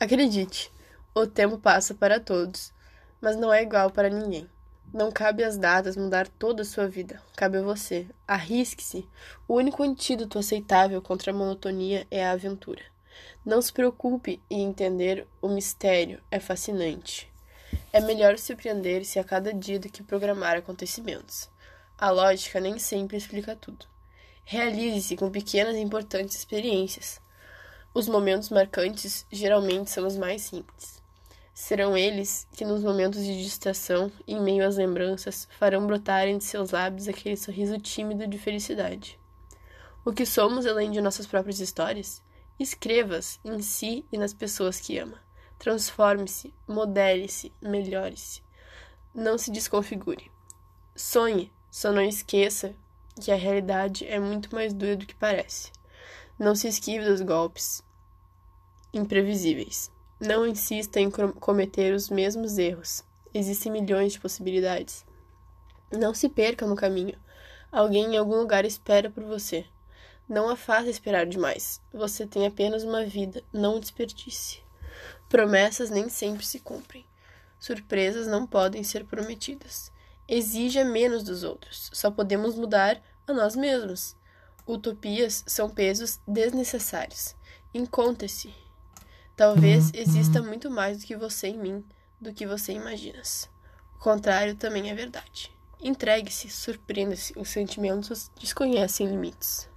Acredite, o tempo passa para todos, mas não é igual para ninguém. Não cabe às datas mudar toda a sua vida. Cabe a você. Arrisque-se. O único antídoto aceitável contra a monotonia é a aventura. Não se preocupe em entender o mistério. É fascinante. É melhor surpreender-se a cada dia do que programar acontecimentos. A lógica nem sempre explica tudo. Realize-se com pequenas e importantes experiências. Os momentos marcantes geralmente são os mais simples. Serão eles que, nos momentos de distração, em meio às lembranças, farão brotarem de seus lábios aquele sorriso tímido de felicidade. O que somos além de nossas próprias histórias? Escreva-as em si e nas pessoas que ama. Transforme-se, modele-se, melhore-se. Não se desconfigure. Sonhe, só não esqueça que a realidade é muito mais dura do que parece. Não se esquive dos golpes imprevisíveis. Não insista em cometer os mesmos erros. Existem milhões de possibilidades. Não se perca no caminho. Alguém em algum lugar espera por você. Não a faça esperar demais. Você tem apenas uma vida, não desperdice. Promessas nem sempre se cumprem. Surpresas não podem ser prometidas. Exija menos dos outros. Só podemos mudar a nós mesmos. Utopias são pesos desnecessários. Encontre-se. Talvez exista muito mais do que você em mim, do que você imaginas. O contrário também é verdade. Entregue-se, surpreenda-se, os sentimentos desconhecem limites.